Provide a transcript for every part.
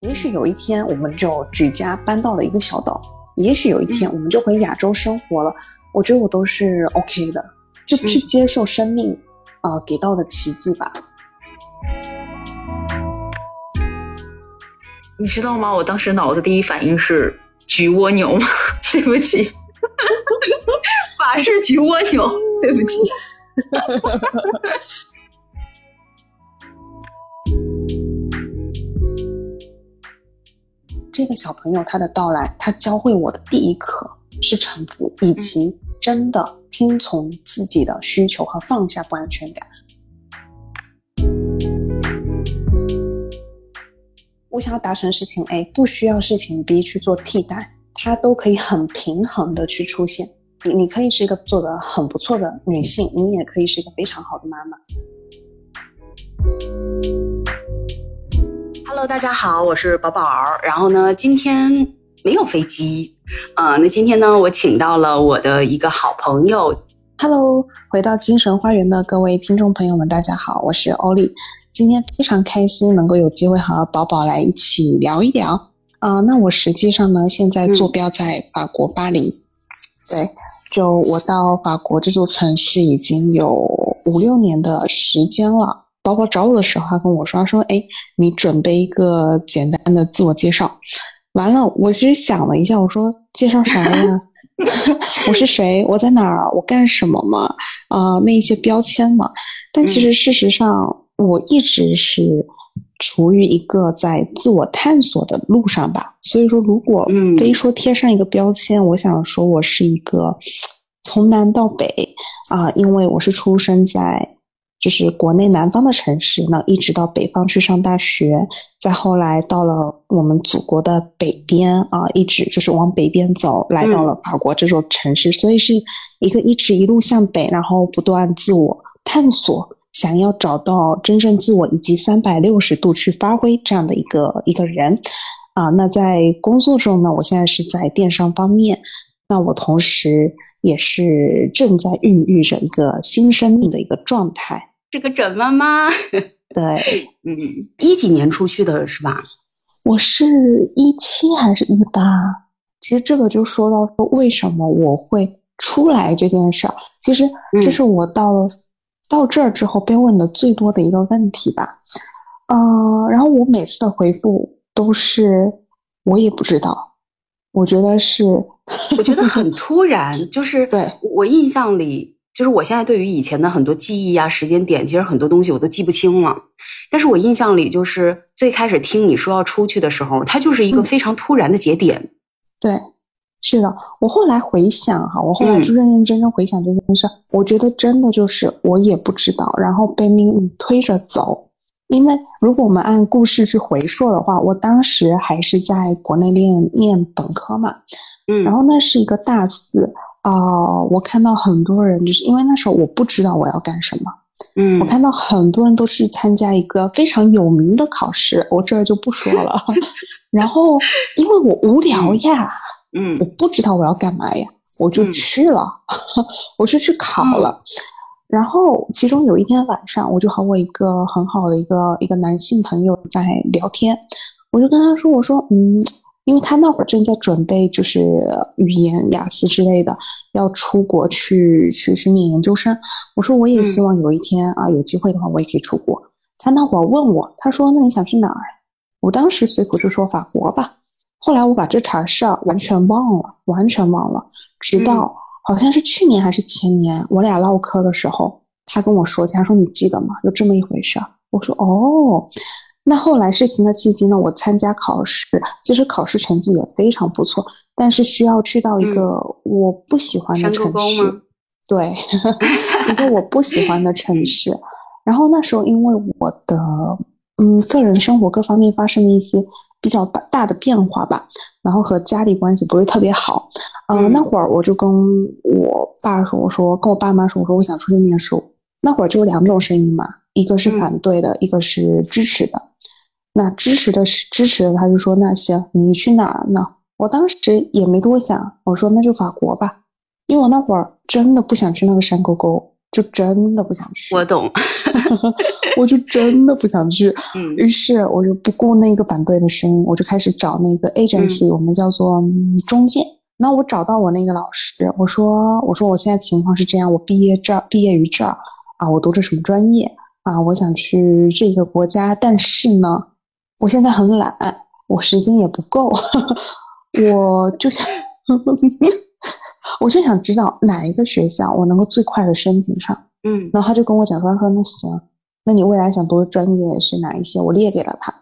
也许有一天，我们就举家搬到了一个小岛；也许有一天，我们就回亚洲生活了。我觉得我都是 OK 的，就去接受生命啊给到的奇迹吧。你知道吗？我当时脑子第一反应是菊蜗牛吗，对不起，法式菊蜗牛，对不起。这个小朋友他的到来，他教会我的第一课是臣服，以及真的听从自己的需求和放下不安全感。我想要达成事情 A，不需要事情 B 去做替代，它都可以很平衡的去出现。你你可以是一个做的很不错的女性，你也可以是一个非常好的妈妈。Hello，大家好，我是宝宝。然后呢，今天没有飞机，啊，那今天呢，我请到了我的一个好朋友。Hello，回到精神花园的各位听众朋友们，大家好，我是欧丽。今天非常开心能够有机会和宝宝来一起聊一聊。啊，那我实际上呢，现在坐标在法国巴黎。对，就我到法国这座城市已经有五六年的时间了。宝宝找我的时候，他跟我说：“说，哎，你准备一个简单的自我介绍。”完了，我其实想了一下，我说：“介绍啥呀？我是谁？我在哪儿？我干什么嘛？啊，那一些标签嘛。但其实事实上，我一直是处于一个在自我探索的路上吧。所以说，如果非说贴上一个标签，我想说我是一个从南到北啊，因为我是出生在。就是国内南方的城市，那一直到北方去上大学，再后来到了我们祖国的北边啊，一直就是往北边走，来到了法国这座城市，所以是一个一直一路向北，然后不断自我探索，想要找到真正自我以及三百六十度去发挥这样的一个一个人啊。那在工作中呢，我现在是在电商方面，那我同时。也是正在孕育着一个新生命的一个状态，是个准妈妈。对，嗯，一几年出去的是吧？我是一七还是一八？其实这个就说到说为什么我会出来这件事儿，其实这是我到了到这儿之后被问的最多的一个问题吧。嗯，然后我每次的回复都是我也不知道。我觉得是，我觉得很突然，就是 对我印象里，就是我现在对于以前的很多记忆啊、时间点，其实很多东西我都记不清了。但是我印象里，就是最开始听你说要出去的时候，它就是一个非常突然的节点。对，是的。我后来回想哈，我后来就认认真真回想这件事，我觉得真的就是我也不知道，然后被命运推着走。因为如果我们按故事去回溯的话，我当时还是在国内念念本科嘛，嗯，然后那是一个大四啊，我看到很多人就是因为那时候我不知道我要干什么，嗯，我看到很多人都去参加一个非常有名的考试，我这就不说了，然后因为我无聊呀，嗯，我不知道我要干嘛呀，我就去了，我就去考了。然后，其中有一天晚上，我就和我一个很好的一个一个男性朋友在聊天，我就跟他说：“我说，嗯，因为他那会儿正在准备就是语言雅思之类的，要出国去去去念研究生。我说我也希望有一天啊，有机会的话，我也可以出国。他那会儿问我，他说：那你想去哪儿？我当时随口就说法国吧。后来我把这茬事儿完全忘了，完全忘了，直到。好像是去年还是前年，我俩唠嗑的时候，他跟我说起，他说你记得吗？有这么一回事儿。我说哦，那后来事情的契机呢？我参加考试，其实考试成绩也非常不错，但是需要去到一个我不喜欢的城市，对，一个我不喜欢的城市。然后那时候因为我的嗯个人生活各方面发生了一些比较大的变化吧，然后和家里关系不是特别好。嗯，那会儿我就跟我爸说，我说跟我爸妈说，我说我想出去念书。那会儿就有两种声音嘛，一个是反对的，一个是支持的。那支持的是支持的，他就说那行，你去哪儿呢？我当时也没多想，我说那就法国吧，因为我那会儿真的不想去那个山沟沟，就真的不想去。我懂，我就真的不想去。嗯于是我就不顾那个反对的声音，我就开始找那个 agency，、我们叫做嗯中介。那我找到我那个老师，我说我说我现在情况是这样，我毕业这儿毕业于这儿啊，我读着什么专业啊，我想去这个国家，但是呢，我现在很懒，我时间也不够，我就想，我就想知道哪一个学校我能够最快的申请上。嗯然后他就跟我讲说，他说那行，那你未来想读的专业是哪一些？我列给了他，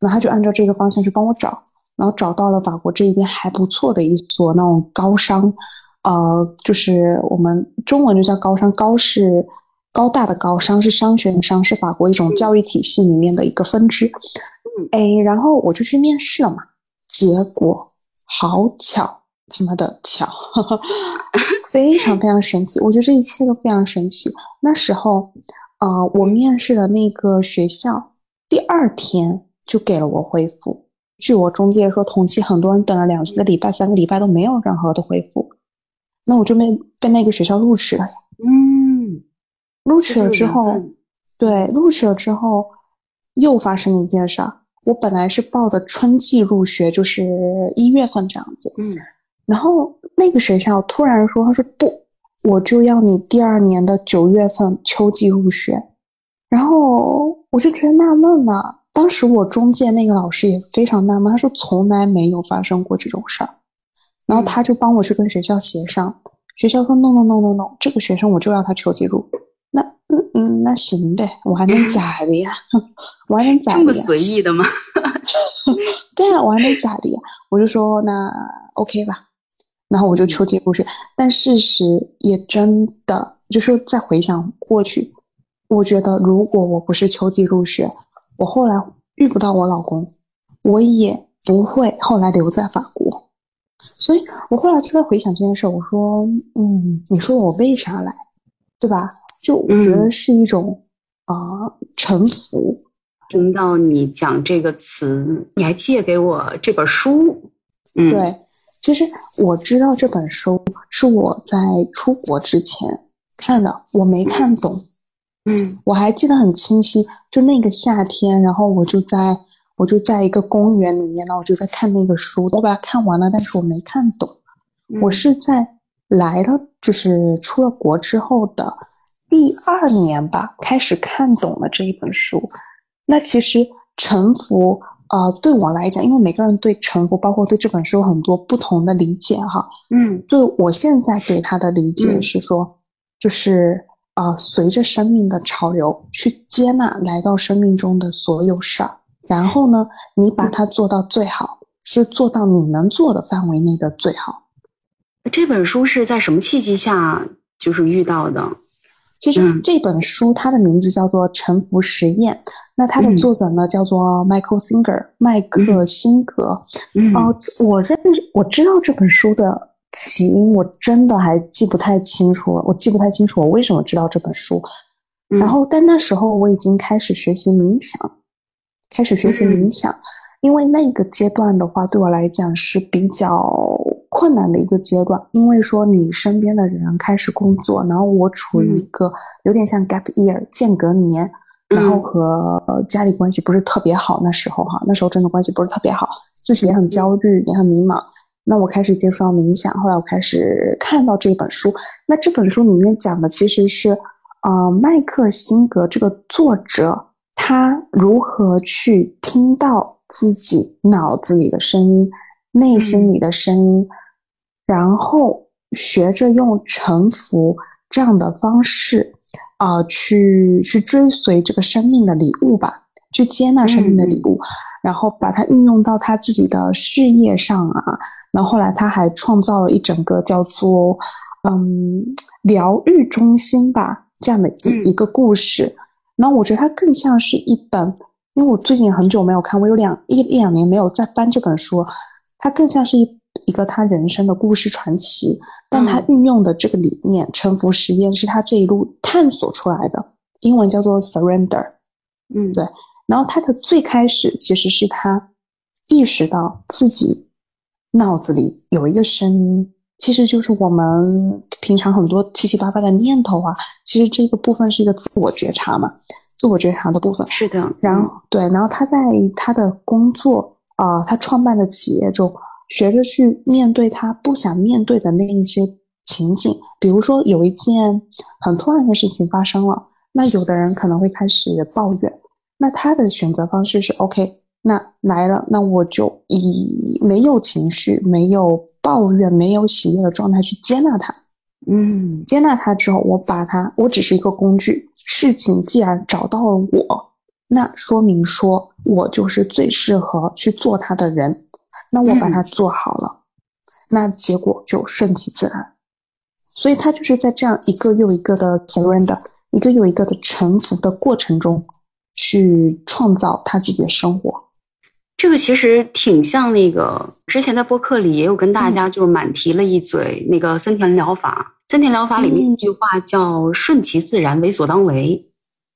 然后他就按照这个方向去帮我找，然后找到了法国这一边还不错的一所那种高商，呃，就是我们中文就叫高商，高是高大的高，商是商学的商，是法国一种教育体系里面的一个分支。嗯哎，然后我就去面试了嘛，结果好巧，他妈的巧，非常非常神奇。我觉得这一切都非常神奇。那时候，呃，我面试的那个学校，第二天就给了我回复。据我中介说，同期很多人等了两个礼拜、三个礼拜都没有任何的回复，那我就被被那个学校录取了呀。嗯，录取了之后对，录取了之后，又发生了一件事儿。我本来是报的春季入学，就是一月份这样子，嗯然后那个学校突然说，他说不，我就要你第二年的九月份秋季入学。然后我就觉得纳闷了，当时我中介那个老师也非常纳闷，他说从来没有发生过这种事儿。然后他就帮我去跟学校协商，学校说 no no no no no，这个学生我就要他秋季入。那嗯嗯，那行呗，我还能咋的呀？我还能咋的这么？随意的吗？对啊，我还能咋的呀？我就说那 OK 吧，然后我就秋季入学。但事实也真的，就是再回想过去，我觉得如果我不是秋季入学，我后来遇不到我老公，我也不会后来留在法国。所以我后来就在回想这件事，我说，嗯，你说我为啥来，对吧？就我觉得是一种啊、呃臣服，听到你讲这个词，你还借给我这本书。嗯，对，其实我知道这本书是我在出国之前看的，我没看懂。嗯我还记得很清晰，就那个夏天，然后我就在我就在一个公园里面，然后我就在看那个书，我把它看完了，但是我没看懂。嗯我是在来了，就是出了国之后的第二年吧，开始看懂了这一本书。那其实臣服，呃，对我来讲，因为每个人对沉浮，包括对这本书有很多不同的理解哈。嗯对我现在对他的理解嗯是说，就是呃，随着生命的潮流去接纳来到生命中的所有事儿，然后呢，你把它做到最好，是做到你能做的范围内的最好。这本书是在什么契机下就是遇到的？其实嗯这本书它的名字叫做《沉浮实验》，那它的嗯作者呢叫做 Michael Singer，麦克辛格。嗯哦，我认我知道这本书的起因，我真的还记不太清楚了。我记不太清楚我为什么知道这本书。嗯然后，但那时候我已经开始学习冥想，开始学习冥想，因为那个阶段的话，对我来讲是比较困难的一个阶段。因为说你身边的人开始工作，然后我处于一个有点像 gap year 间隔年，然后和呃家里关系不是特别好，那时候哈，那时候真的关系不是特别好，自己也很焦虑，也很迷茫。那我开始接触到冥想，后来我开始看到这本书。那这本书里面讲的其实是，呃，麦克辛格这个作者他如何去听到自己脑子里的声音、内心里的声音，然后学着用臣服这样的方式，啊、去去追随这个生命的礼物吧，去接纳生命的礼物，然后把它运用到他自己的事业上啊。然后后来他还创造了一整个叫做嗯疗愈中心吧这样的一嗯一个故事。然后我觉得它更像是一本，因为我最近很久没有看，我有两一一两年没有再翻这本书，它更像是一一个他人生的故事传奇。但他运用的这个理念“沉浮实验”是他这一路探索出来的，英文叫做 “surrender”。嗯对然后他的最开始其实是他意识到自己脑子里有一个声音，其实就是我们平常很多七七八八的念头啊，其实这个部分是一个自我觉察嘛，自我觉察的部分。是的，然后对，然后他在他的工作啊，他创办的企业中，学着去面对他不想面对的那一些情景，比如说有一件很突然的事情发生了，那有的人可能会开始抱怨，那他的选择方式是 OK。那来了，那我就以没有情绪、没有抱怨、没有喜悦的状态去接纳它。嗯，接纳它之后，我把它，我只是一个工具。事情既然找到了我，那说明说我就是最适合去做它的人。那我把它做好了，那结果就顺其自然。所以，他就是在这样一个又一个的 surrender，一个又一个的臣服的过程中，去创造他自己的生活。这个其实挺像那个之前在播客里也有跟大家就是满提了一嘴那个森田疗法。森田疗法里面一句话叫“顺其自然，为所当为”。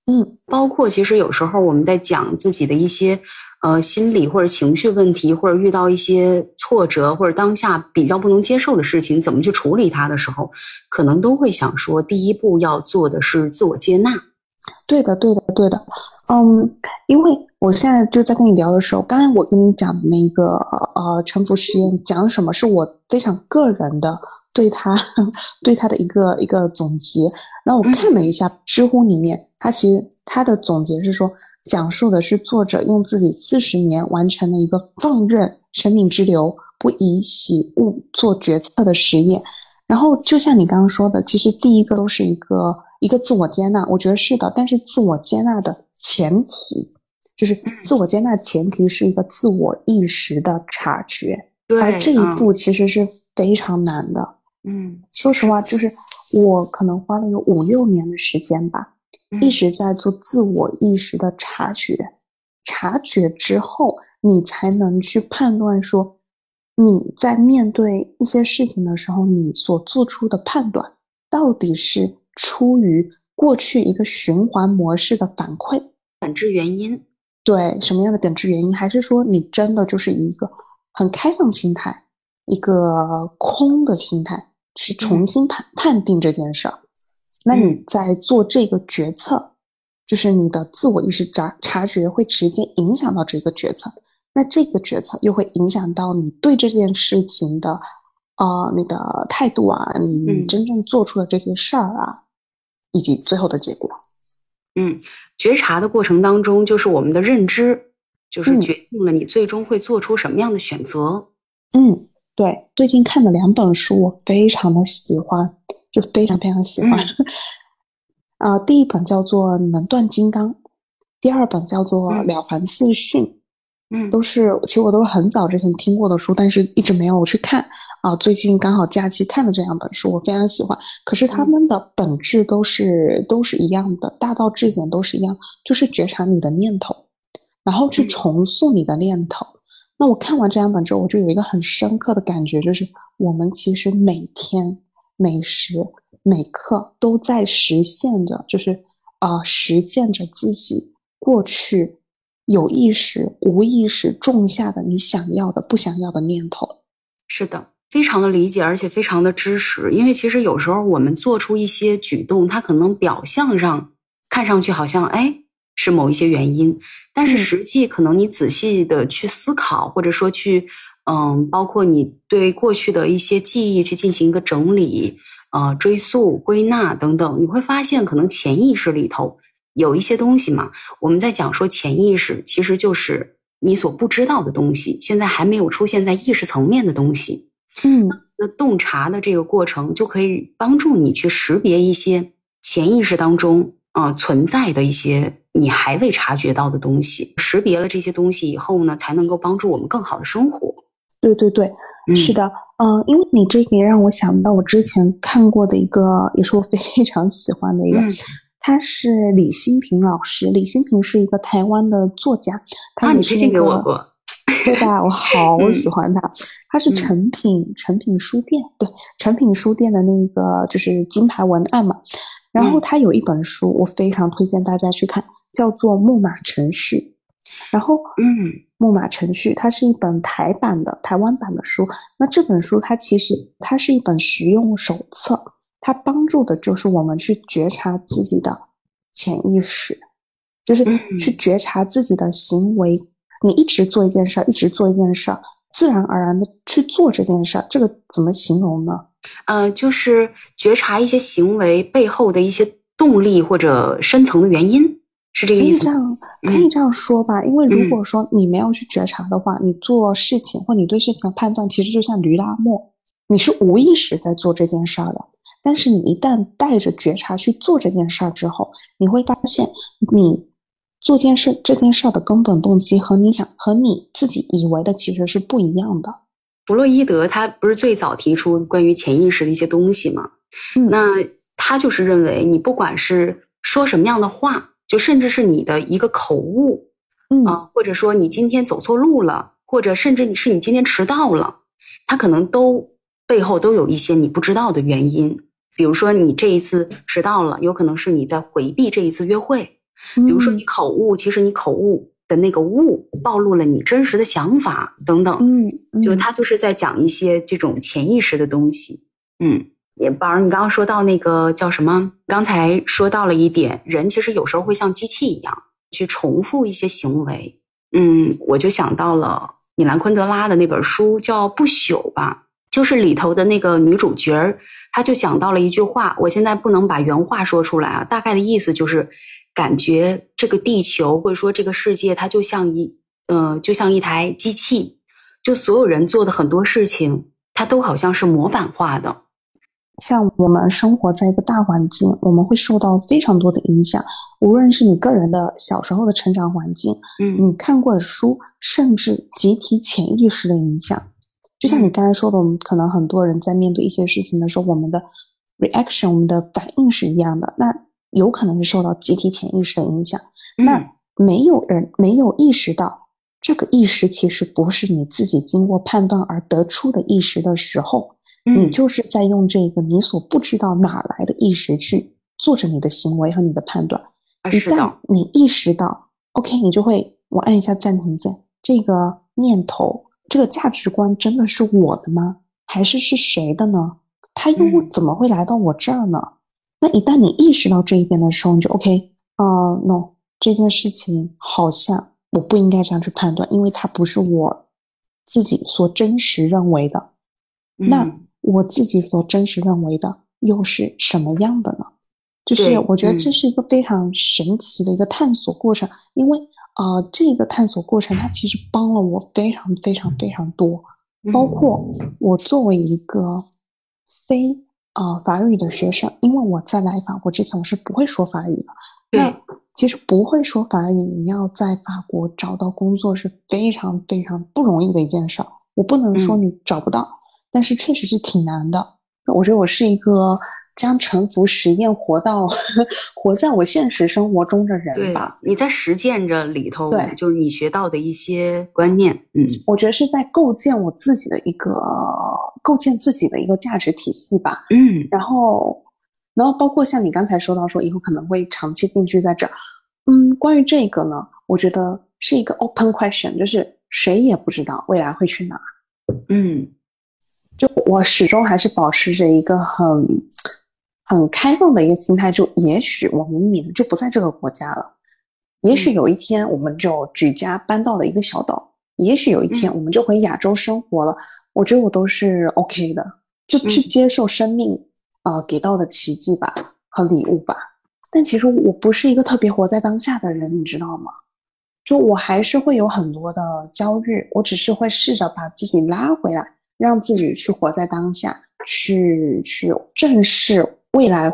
嗯，包括其实有时候我们在讲自己的一些呃心理或者情绪问题，或者遇到一些挫折或者当下比较不能接受的事情，怎么去处理它的时候，可能都会想说，第一步要做的是自我接纳。对的，对的，对的。嗯，因为我现在就在跟你聊的时候，刚才我跟你讲的那个呃沉浮实验讲什么，是我非常个人的对他对他的一个一个总结。那我看了一下知乎里面，他其实他的总结是说，讲述的是作者用自己四十年完成了一个放任生命之流，不以喜恶做决策的实验。然后就像你刚刚说的，其实第一个都是一个。一个自我接纳，我觉得是的，但是自我接纳的前提就是自我接纳前提是一个自我意识的察觉，而这一步其实是非常难的。嗯，说实话，就是我可能花了有五六年的时间吧，一直在做自我意识的察觉，察觉之后，你才能去判断说你在面对一些事情的时候，你所做出的判断到底是。出于过去一个循环模式的反馈，本质原因，对什么样的本质原因？还是说你真的就是一个很开放心态，一个空的心态去重新判判定这件事儿？那你在做这个决策，就是你的自我意识察察觉会直接影响到这个决策，那这个决策又会影响到你对这件事情的啊那个态度啊，你真正做出的这些事儿啊。以及最后的结果，嗯，觉察的过程当中，就是我们的认知，就是决定了你最终会做出什么样的选择。嗯，对。最近看了两本书，我非常的喜欢，就非常非常喜欢。啊，第一本叫做《能断金刚》，第二本叫做《了凡四训》。嗯，都是，其实我都是很早之前听过的书，但是一直没有去看啊。最近刚好假期看了这两本书，我非常喜欢。可是他们的本质都是都是一样的，大道至简都是一样，就是觉察你的念头，然后去重塑你的念头。那我看完这两本之后，我就有一个很深刻的感觉，就是我们其实每天每时每刻都在实现着，就是啊，实现着自己过去。有意识、无意识种下的你想要的、不想要的念头，是的，非常的理解，而且非常的支持。因为其实有时候我们做出一些举动，它可能表象上看上去好像哎是某一些原因，但是实际可能你仔细的去思考，或者说去嗯，包括你对过去的一些记忆去进行一个整理、呃追溯、归纳等等，你会发现可能潜意识里头。有一些东西嘛，我们在讲说潜意识其实就是你所不知道的东西，现在还没有出现在意识层面的东西。嗯，那洞察的这个过程就可以帮助你去识别一些潜意识当中啊存在的一些你还未察觉到的东西。识别了这些东西以后呢，才能够帮助我们更好的生活。对对对，是的，嗯，因为你这个也让我想到我之前看过的一个，也是我非常喜欢的一个。他是李新平老师，李新平是一个台湾的作家，他也是那个，对吧？我 好喜欢他，他是成品成品书店，对成品书店的那个就是金牌文案嘛。然后他有一本书，我非常推荐大家去看，叫做《木马程序》。然后，嗯，木马程序它是一本台版的台湾版的书。那这本书它其实它是一本实用手册，它帮助的就是我们去觉察自己的潜意识，就是去觉察自己的行为。你一直做一件事儿，一直做一件事儿，自然而然的去做这件事儿，这个怎么形容呢？嗯，就是觉察一些行为背后的一些动力或者深层的原因。是这个意思，可以这样，可以这样说吧。因为如果说你没有去觉察的话，你做事情或你对事情的判断，其实就像驴拉磨，你是无意识在做这件事儿的。但是你一旦带着觉察去做这件事儿之后，你会发现，你做件事这件事儿的根本动机和你想和你自己以为的其实是不一样的。弗洛伊德他不是最早提出关于潜意识的一些东西吗？嗯，那他就是认为，你不管是说什么样的话。就甚至是你的一个口误，嗯啊，或者说你今天走错路了，或者甚至你是你今天迟到了，它可能都背后都有一些你不知道的原因。比如说你这一次迟到了，有可能是你在回避这一次约会；比如说你口误，其实你口误的那个误暴露了你真实的想法等等。嗯，就是他就是在讲一些这种潜意识的东西。嗯。也宝儿，你刚刚说到那个叫什么？刚才说到了一点，人其实有时候会像机器一样去重复一些行为。嗯，我就想到了米兰昆德拉的那本书叫《不朽》吧，就是里头的那个女主角儿，她就讲到了一句话，我现在不能把原话说出来啊，大概的意思就是感觉这个地球或者说这个世界，它就像一呃，就像一台机器，就所有人做的很多事情，它都好像是模板化的。像我们生活在一个大环境，我们会受到非常多的影响。无论是你个人的小时候的成长环境，嗯，你看过的书，甚至集体潜意识的影响。就像你刚才说的，我们可能很多人在面对一些事情的时候，我们的 reaction，我们的反应是一样的。那有可能是受到集体潜意识的影响。那没有人没有意识到这个意识其实不是你自己经过判断而得出的意识的时候。你就是在用这个你所不知道哪来的意识去做着你的行为和你的判断。一旦你意识到，OK，你就会我按一下暂停键。这个念头，这个价值观真的是我的吗？还是是谁的呢？他又怎么会来到我这儿呢？那一旦你意识到这一点的时候，你就 OK，啊，No，这件事情好像我不应该这样去判断，因为它不是我自己所真实认为的。那。我自己所真实认为的又是什么样的呢？就是我觉得这是一个非常神奇的一个探索过程，因为呃，这个探索过程它其实帮了我非常非常非常多，包括我作为一个非呃法语的学生，因为我在来法国之前我是不会说法语的。那其实不会说法语，你要在法国找到工作是非常非常不容易的一件事儿。我不能说你找不到。但是确实是挺难的。我觉得我是一个将沉浮实验活到 活在我现实生活中的人吧。你在实践着里头，对，就是你学到的一些观念。嗯，我觉得是在构建我自己的一个构建自己的一个价值体系吧。嗯，然后，然后包括像你刚才说到说以后可能会长期定居在这儿。嗯，关于这个呢，我觉得是一个 open question，就是谁也不知道未来会去哪。嗯。就我始终还是保持着一个很很开放的一个心态，就也许我明年就不在这个国家了，也许有一天我们就举家搬到了一个小岛，也许有一天我们就回亚洲生活了。我觉得我都是 OK 的，就去接受生命啊给到的奇迹吧和礼物吧。但其实我不是一个特别活在当下的人，你知道吗？就我还是会有很多的焦虑，我只是会试着把自己拉回来。让自己去活在当下，去去正视未来，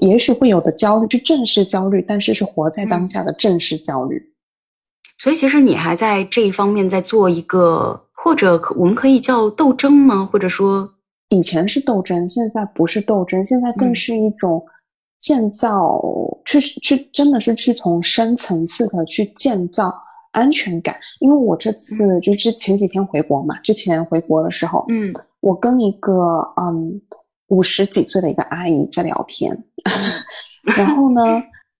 也许会有的焦虑，去正视焦虑，但是是活在当下的正视焦虑。所以，其实你还在这一方面在做一个，或者我们可以叫斗争吗？或者说，以前是斗争，现在不是斗争，现在更是一种建造，去去真的是去从深层次的去建造。安全感，因为我这次就是前几天回国嘛，之前回国的时候，嗯，我跟一个嗯五十几岁的一个阿姨在聊天，然后呢，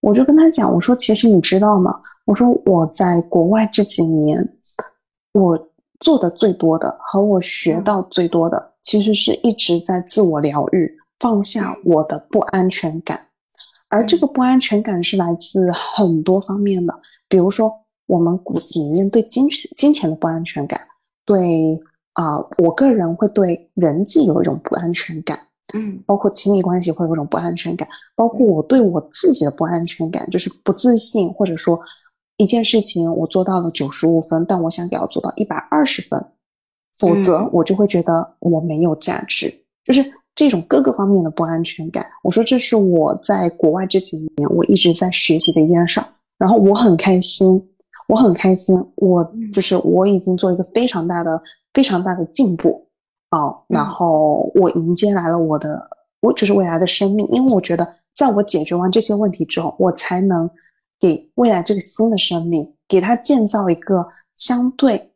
我就跟她讲，我说其实你知道吗？我说我在国外这几年，我做的最多的和我学到最多的，其实是一直在自我疗愈，放下我的不安全感。而这个不安全感是来自很多方面的，比如说我们骨子里面对金钱、金钱的不安全感，对啊，我个人会对人际有一种不安全感。嗯，包括亲密关系会有一种不安全感，包括我对我自己的不安全感，就是不自信，或者说一件事情我做到了九十五分，但我想给要做到一百二十分，否则我就会觉得我没有价值，就是这种各个方面的不安全感。我说这是我在国外这几年我一直在学习的一件事儿，然后我很开心，我很开心，我就是我已经做一个非常大的、非常大的进步。哦，然后我迎接来了我的，我就是未来的生命，因为我觉得，在我解决完这些问题之后，我才能给未来这个新的生命，给他建造一个相对，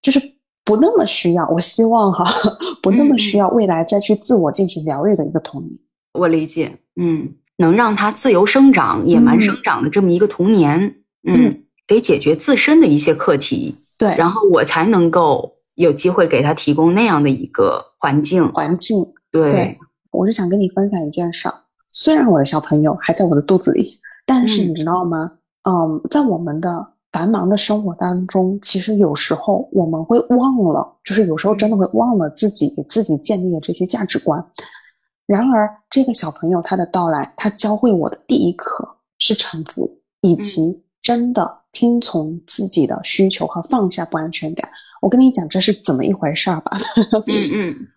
就是不那么需要，我希望哈，不那么需要未来再去自我进行疗愈的一个童年。我理解，嗯，能让他自由生长、野蛮生长的这么一个童年，嗯，得解决自身的一些课题，对，然后我才能够。有机会给他提供那样的一个环境，环境对，我是想跟你分享一件事儿。虽然我的小朋友还在我的肚子里，但是你知道吗？嗯，在我们的繁忙的生活当中，其实有时候我们会忘了，就是有时候真的会忘了自己给自己建立的这些价值观。然而，这个小朋友他的到来，他教会我的第一课是臣服，以及真的。听从自己的需求和放下不安全感。我跟你讲这是怎么一回事儿吧？嗯嗯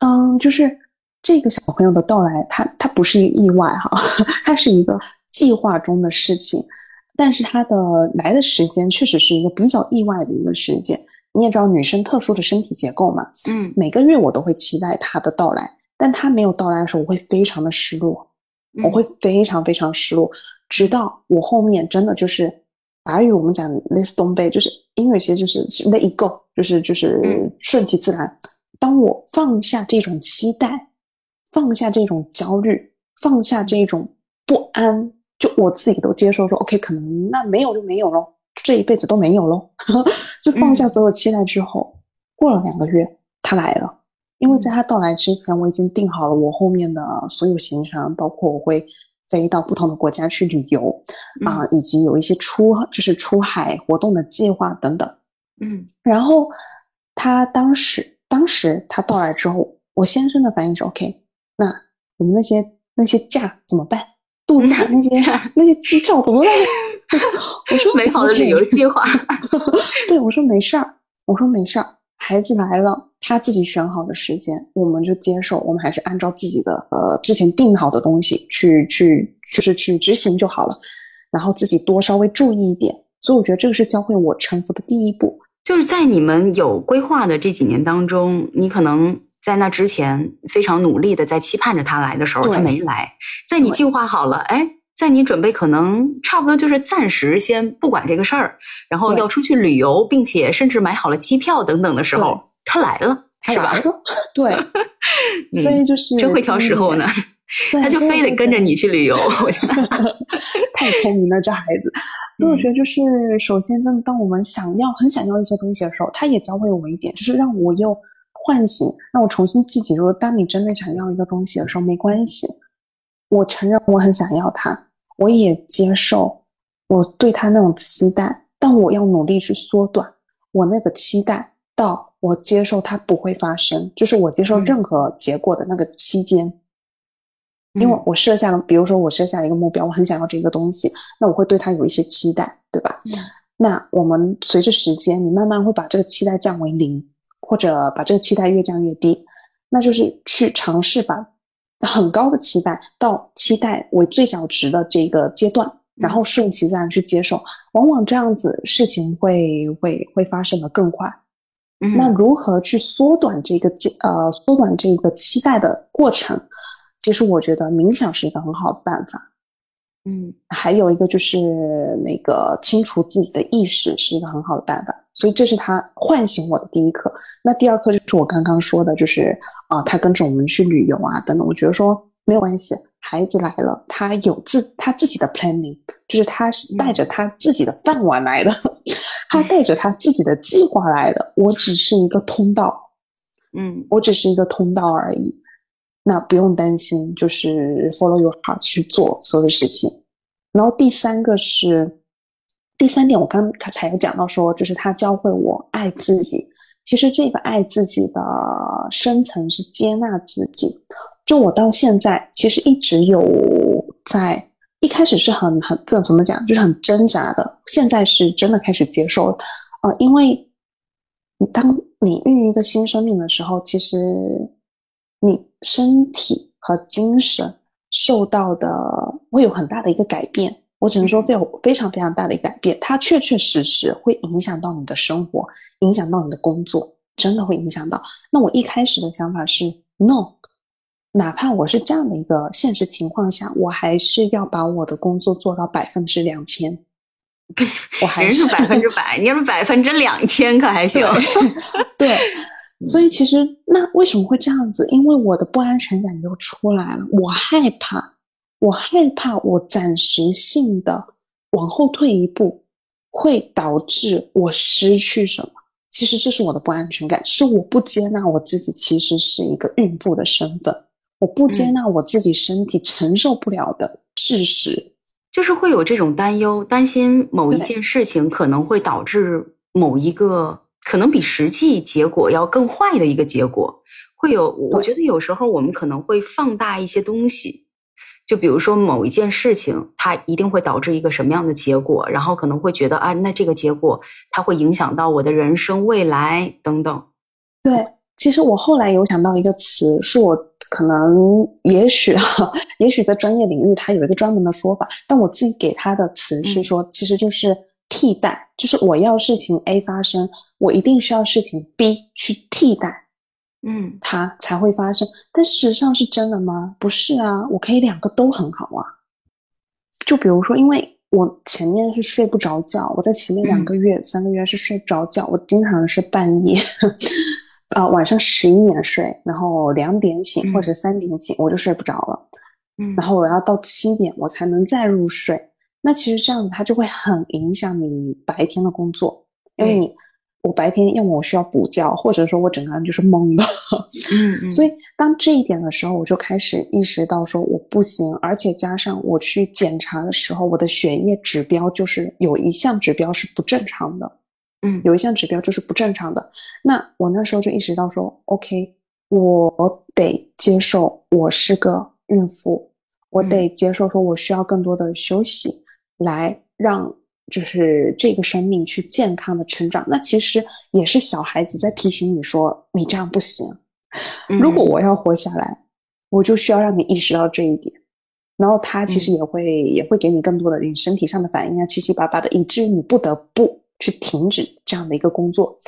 嗯，就是这个小朋友的到来，他他不是一个意外哈，他是一个计划中的事情，但是他的来的时间确实是一个比较意外的一个时间。你也知道女生特殊的身体结构嘛，嗯，每个月我都会期待他的到来，但他没有到来的时候，我会非常的失落，我会非常非常失落，直到我后面真的就是。法语我们讲 “let don't be”，就是英语其实就是 “let it go”，就是就是顺其自然。当我放下这种期待，放下这种焦虑，放下这种不安，就我自己都接受说 “OK”，可能那没有就没有咯，这一辈子都没有咯。就放下所有期待之后，过了两个月，他来了。因为在他到来之前，我已经定好了我后面的所有行程，包括我会。飞到不同的国家去旅游啊，以及有一些出就是出海活动的计划等等。嗯，然后他当时当时他到来之后，我先生的反应是 OK。那我们那些那些假怎么办？度假 那些那些机票怎么办？我说美好的旅游计划。对，我说没事儿，我说没事儿。孩子来了，他自己选好的时间，我们就接受。我们还是按照自己的呃之前定好的东西去去，就是去执行就好了。然后自己多稍微注意一点。所以我觉得这个是教会我臣服的第一步。就是在你们有规划的这几年当中，你可能在那之前非常努力的在期盼着他来的时候，他没来。在你计划好了，哎。在你准备可能差不多就是暂时先不管这个事儿，然后要出去旅游，并且甚至买好了机票等等的时候，他来了，是吧？对，所以就是真会挑时候呢，他就非得跟着你去旅游，我觉得。太聪明了，这孩子。所以我觉得就是，首先，当当我们想要很想要一些东西的时候，他也教会我一点，就是让我又唤醒，让我重新记起，说当你真的想要一个东西的时候，没关系，我承认我很想要它。我也接受我对他那种期待，但我要努力去缩短我那个期待到我接受它不会发生，就是我接受任何结果的那个期间。因为我设下了，比如说我设下一个目标，我很想要这个东西，那我会对他有一些期待，对吧？那我们随着时间，你慢慢会把这个期待降为零，或者把这个期待越降越低，那就是去尝试把。很高的期待到期待为最小值的这个阶段，然后顺其自然去接受，往往这样子事情会会会发生的更快。那如何去缩短这个阶呃缩短这个期待的过程？其实我觉得冥想是一个很好的办法。嗯，还有一个就是那个清除自己的意识是一个很好的办法。所以这是他唤醒我的第一课。那第二课就是我刚刚说的，就是啊，他跟着我们去旅游啊等等。我觉得说没有关系，孩子来了，他有自他自己的 planning，就是他是带着他自己的饭碗来的，他带着他自己的计划来的，我只是一个通道，嗯，我只是一个通道而已。那不用担心，就是 follow your heart 去做所有的事情。然后第三个是第三点，我刚他才有讲到说，就是他教会我爱自己。其实这个爱自己的深层是接纳自己。就我到现在，其实一直有在一开始是很很这怎么讲，就是很挣扎的。现在是真的开始接受了，呃，因为你当你孕育一个新生命的时候，其实你身体和精神受到的会有很大的一个改变。我只能说，非有非常非常大的一个改变，它确确实实会影响到你的生活，影响到你的工作，真的会影响到。那我一开始的想法是，no，哪怕我是这样的一个现实情况下，我还是要把我的工作做到百分之两千。我还是百分之百，你要是百分之两千可还行。对，所以其实那为什么会这样子？因为我的不安全感又出来了，我害怕。我害怕，我暂时性的往后退一步，会导致我失去什么？其实这是我的不安全感，是我不接纳我自己，其实是一个孕妇的身份，我不接纳我自己身体承受不了的事实，就是会有这种担忧，担心某一件事情可能会导致某一个可能比实际结果要更坏的一个结果，会有。我觉得有时候我们可能会放大一些东西。就比如说某一件事情，它一定会导致一个什么样的结果，然后可能会觉得啊，那这个结果它会影响到我的人生未来等等。对，其实我后来有想到一个词，是我可能也许哈，也许在专业领域它有一个专门的说法，但我自己给它的词是说，其实就是替代，就是我要事情 A 发生，我一定需要事情 B 去替代。嗯，它才会发生，但事实上是真的吗？不是啊，我可以两个都很好啊。就比如说，因为我前面是睡不着觉，我在前面两个月、三个月是睡不着觉，我经常是半夜，啊，晚上十一点睡，然后两点醒或者三点醒，我就睡不着了。嗯，然后我要到七点我才能再入睡。那其实这样子它就会很影响你白天的工作，因为你。我白天要么我需要补觉，或者说我整个人就是懵的。嗯，所以当这一点的时候，我就开始意识到说我不行，而且加上我去检查的时候，我的血液指标就是有一项指标是不正常的。嗯，有一项指标就是不正常的。那我那时候就意识到说，OK，我得接受我是个孕妇，我得接受说我需要更多的休息来让。就是这个生命去健康的成长，那其实也是小孩子在提醒你说，你这样不行。如果我要活下来，我就需要让你意识到这一点。然后他其实也会也会给你更多的你身体上的反应啊，七七八八的，以至于你不得不去停止这样的一个工作。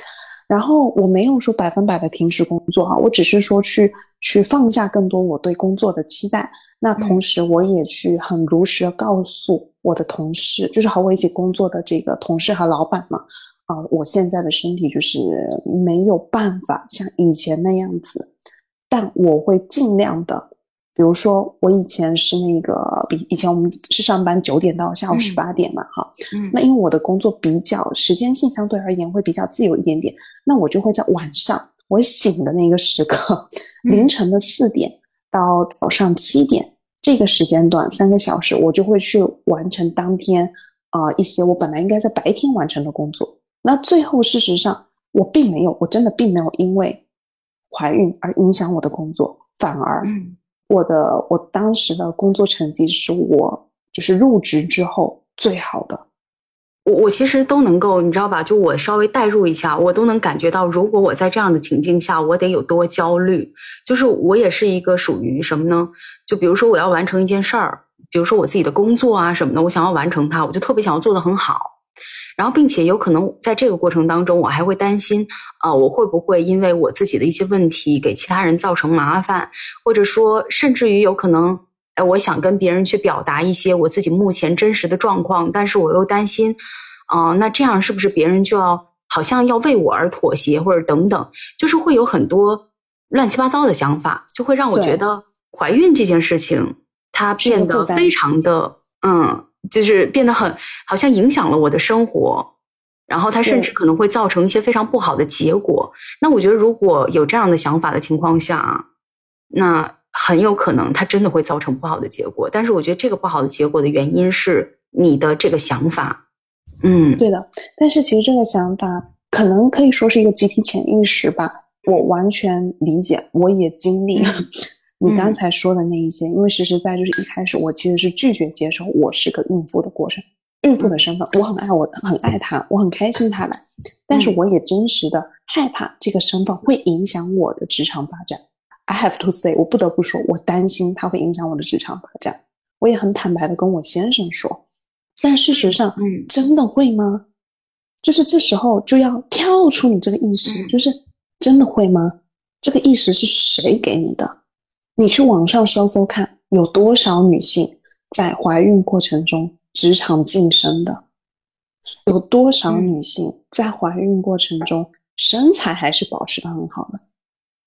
然后我没有说百分百的停止工作哈，我只是说去去放下更多我对工作的期待。那同时，我也去很如实的告诉我的同事，就是和我一起工作的这个同事和老板们，啊，我现在的身体就是没有办法像以前那样子，但我会尽量的，比如说我以前是那个比以前我们是上班九点到下午十八点嘛，哈，那因为我的工作比较时间性相对而言会比较自由一点点，那我就会在晚上我醒的那个时刻，凌晨的四点。到早上七点这个时间段三个小时，我就会去完成当天啊一些我本来应该在白天完成的工作。那最后事实上我并没有，我真的并没有因为怀孕而影响我的工作，反而我的我当时的工作成绩是我就是入职之后最好的。我我其实都能够，你知道吧？就我稍微代入一下，我都能感觉到，如果我在这样的情境下，我得有多焦虑。就是我也是一个属于什么呢？就比如说我要完成一件事儿，比如说我自己的工作啊什么的，我想要完成它，我就特别想要做得很好。然后，并且有可能在这个过程当中，我还会担心啊，我会不会因为我自己的一些问题给其他人造成麻烦，或者说，甚至于有可能。哎，我想跟别人去表达一些我自己目前真实的状况，但是我又担心，啊，那这样是不是别人就要好像要为我而妥协，或者等等，就是会有很多乱七八糟的想法，就会让我觉得怀孕这件事情它变得非常的，嗯，就是变得很好像影响了我的生活，然后它甚至可能会造成一些非常不好的结果。那我觉得如果有这样的想法的情况下啊，那很有可能它真的会造成不好的结果。但是我觉得这个不好的结果的原因是你的这个想法，嗯，对的。但是其实这个想法可能可以说是一个集体潜意识吧。我完全理解，我也经历了你刚才说的那一些。因为实实在就是一开始我其实是拒绝接受我是个孕妇的过程，孕妇的身份，我很爱我，很爱他，我很开心他来，但是我也真实的害怕这个身份会影响我的职场发展。I have to say，我不得不说，我担心它会影响我的职场发展。我也很坦白的跟我先生说，但事实上，嗯，真的会吗？就是这时候就要跳出你这个意识，就是。真的会吗？这个意识是谁给你的？你去网上搜搜看，有多少女性在怀孕过程中职场晋升的？有多少女性在怀孕过程中身材还是保持的很好的？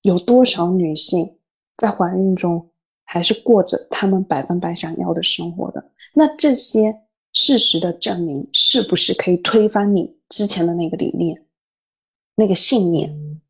有多少女性在怀孕中还是过着她们百分百想要的生活的？那这些事实的证明，是不是可以推翻你之前的那个理念、那个信念？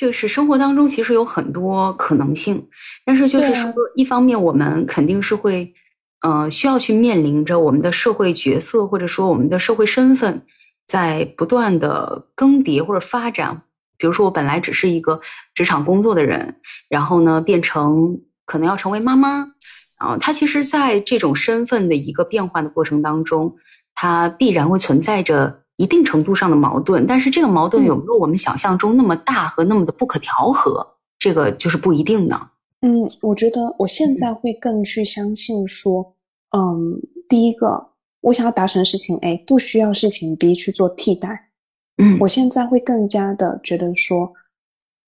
就是生活当中其实有很多可能性，但是就是说，一方面我们肯定是会，呃，需要去面临着我们的社会角色或者说我们的社会身份在不断的更迭或者发展。比如说，我本来只是一个职场工作的人，然后呢，变成可能要成为妈妈，啊，他其实在这种身份的一个变换的过程当中，它必然会存在着。一定程度上的矛盾，但是这个矛盾有没有我们想象中那么大和那么的不可调和？这个就是不一定的。嗯，我觉得我现在会更去相信说，嗯，第一个，我想要达成事情 A，不需要事情 B 去做替代。嗯，我现在会更加的觉得说，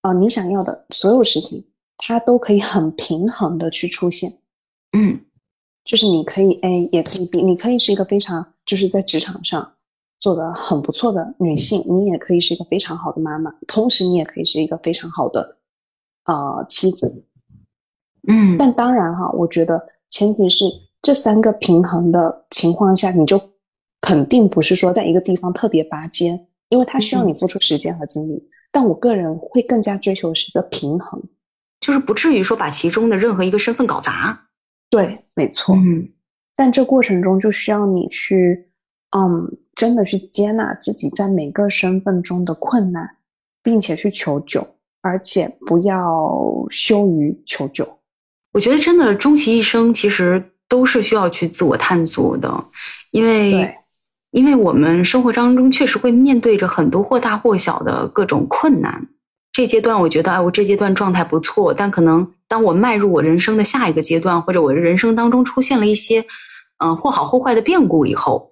啊，你想要的所有事情，它都可以很平衡的去出现。嗯，就是你可以 A，也可以 B，你可以是一个非常就是在职场上。做的很不错的女性，你也可以是一个非常好的妈妈，同时你也可以是一个非常好的呃妻子。嗯，但当然哈，我觉得前提是这三个平衡的情况下，你就肯定不是说在一个地方特别拔尖，因为它需要你付出时间和精力。但我个人会更加追求是一个平衡，就是不至于说把其中的任何一个身份搞砸。对，没错。嗯，但这过程中就需要你去，嗯。真的去接纳自己在每个身份中的困难，并且去求救，而且不要羞于求救。我觉得真的终其一生，其实都是需要去自我探索的，因为，因为我们生活当中确实会面对着很多或大或小的各种困难。这阶段我觉得，哎，我这阶段状态不错，但可能当我迈入我人生的下一个阶段，或者我的人生当中出现了一些，嗯，或好或坏的变故以后。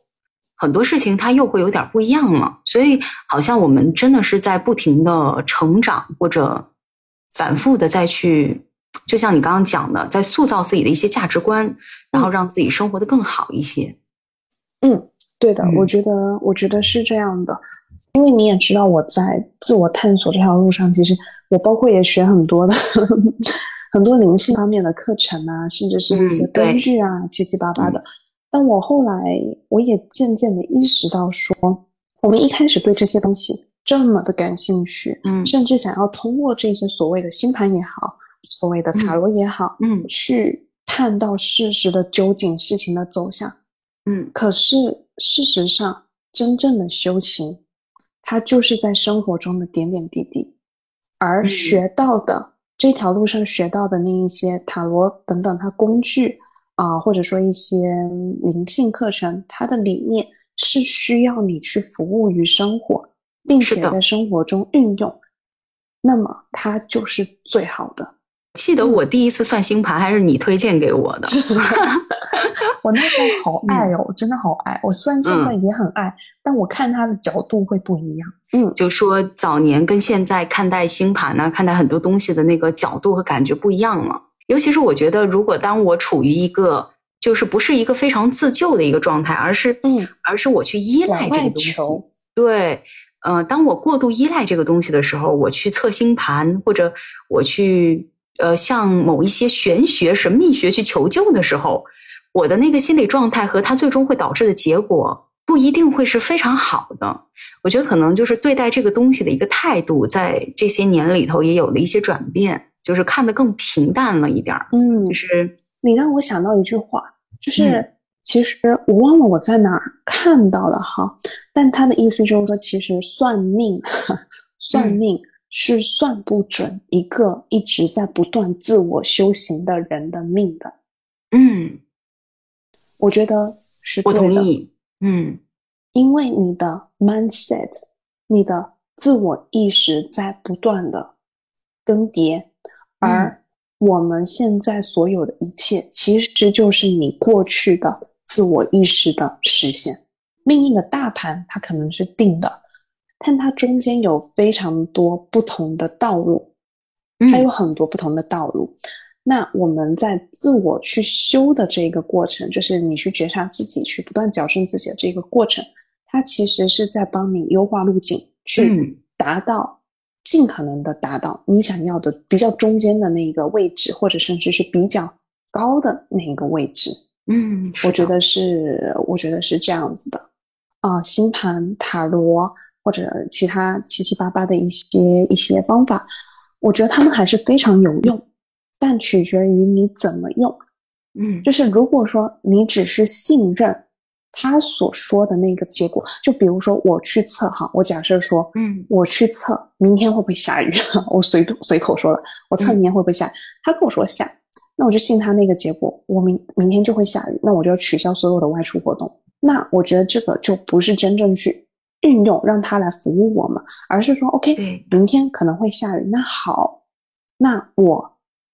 很多事情它又会有点不一样了，所以好像我们真的是在不停的成长，或者反复的再去，就像你刚刚讲的，在塑造自己的一些价值观，然后让自己生活的更好一些。嗯，对的，我觉得我觉得是这样的，因为你也知道我在自我探索这条路上，其实我包括也学很多的 很多灵性方面的课程啊，甚至是一些工具啊，七七八八的。但我后来，我也渐渐的意识到，说我们一开始对这些东西这么的感兴趣，嗯，甚至想要通过这些所谓的星盘也好，所谓的塔罗也好，嗯，去看到事实的究竟，事情的走向，嗯。可是事实上，真正的修行，它就是在生活中的点点滴滴，而学到的这条路上学到的那一些塔罗等等，它工具。啊，或者说一些灵性课程，它的理念是需要你去服务于生活，并且在生活中运用，那么它就是最好的。记得我第一次算星盘还是你推荐给我的 我那时候好爱哦，真的好爱。我算星盘也很爱，但我看它的角度会不一样。嗯，就说早年跟现在看待星盘呢，看待很多东西的那个角度和感觉不一样了。尤其是我觉得，如果当我处于一个就是不是一个非常自救的一个状态，而是嗯，而是我去依赖这个东西，对，呃，当我过度依赖这个东西的时候，我去测星盘或者我去呃向某一些玄学、神秘学去求救的时候，我的那个心理状态和它最终会导致的结果。不一定会是非常好的，我觉得可能就是对待这个东西的一个态度，在这些年里头也有了一些转变，就是看得更平淡了一点儿。嗯，就是你让我想到一句话，就是其实我忘了我在哪儿看到了哈，但他的意思就是说，其实算命，算命是算不准一个一直在不断自我修行的人的命的。嗯，我觉得是我同意。嗯，因为你的 mindset，你的自我意识在不断的更迭，而我们现在所有的一切，其实就是你过去的自我意识的实现。命运的大盘它可能是定的，但它中间有非常多不同的道路，它有很多不同的道路。那我们在自我去修的这个过程，就是你去觉察自己，去不断矫正自己的这个过程，它其实是在帮你优化路径，去达到尽可能的达到你想要的比较中间的那一个位置，或者甚至是比较高的那一个位置。嗯，我觉得是，我觉得是这样子的啊。星盘、塔罗或者其他七七八八的一些一些方法，我觉得他们还是非常有用。但取决于你怎么用，嗯，就是如果说你只是信任他所说的那个结果，就比如说我去测哈，我假设说，嗯，我去测明天会不会下雨，我随随口说了，我测明天会不会下雨，他跟我说下，那我就信他那个结果，我明明天就会下雨，那我就要取消所有的外出活动。那我觉得这个就不是真正去运用让他来服务我们，而是说，OK，明天可能会下雨，那好，那我。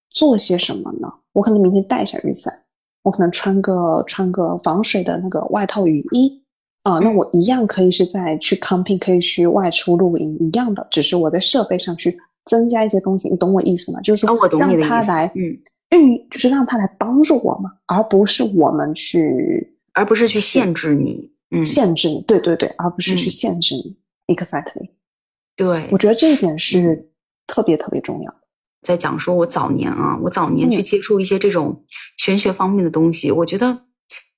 做些什么呢？我可能明天带一下雨伞，我可能穿个穿个防水的那个外套雨衣啊。那我一样可以是在去 camping，可以去外出露营一样的，只是我在设备上去增加一些东西。你懂我意思吗？就是说让他来嗯运，就是让他来帮助我嘛，而不是我们去，而不是去限制你，嗯，限制你，对对对，而不是去限制你。Exactly，对，我觉得这一点是特别特别重要的。在讲说，我早年啊，我早年去接触一些这种玄学方面的东西，我觉得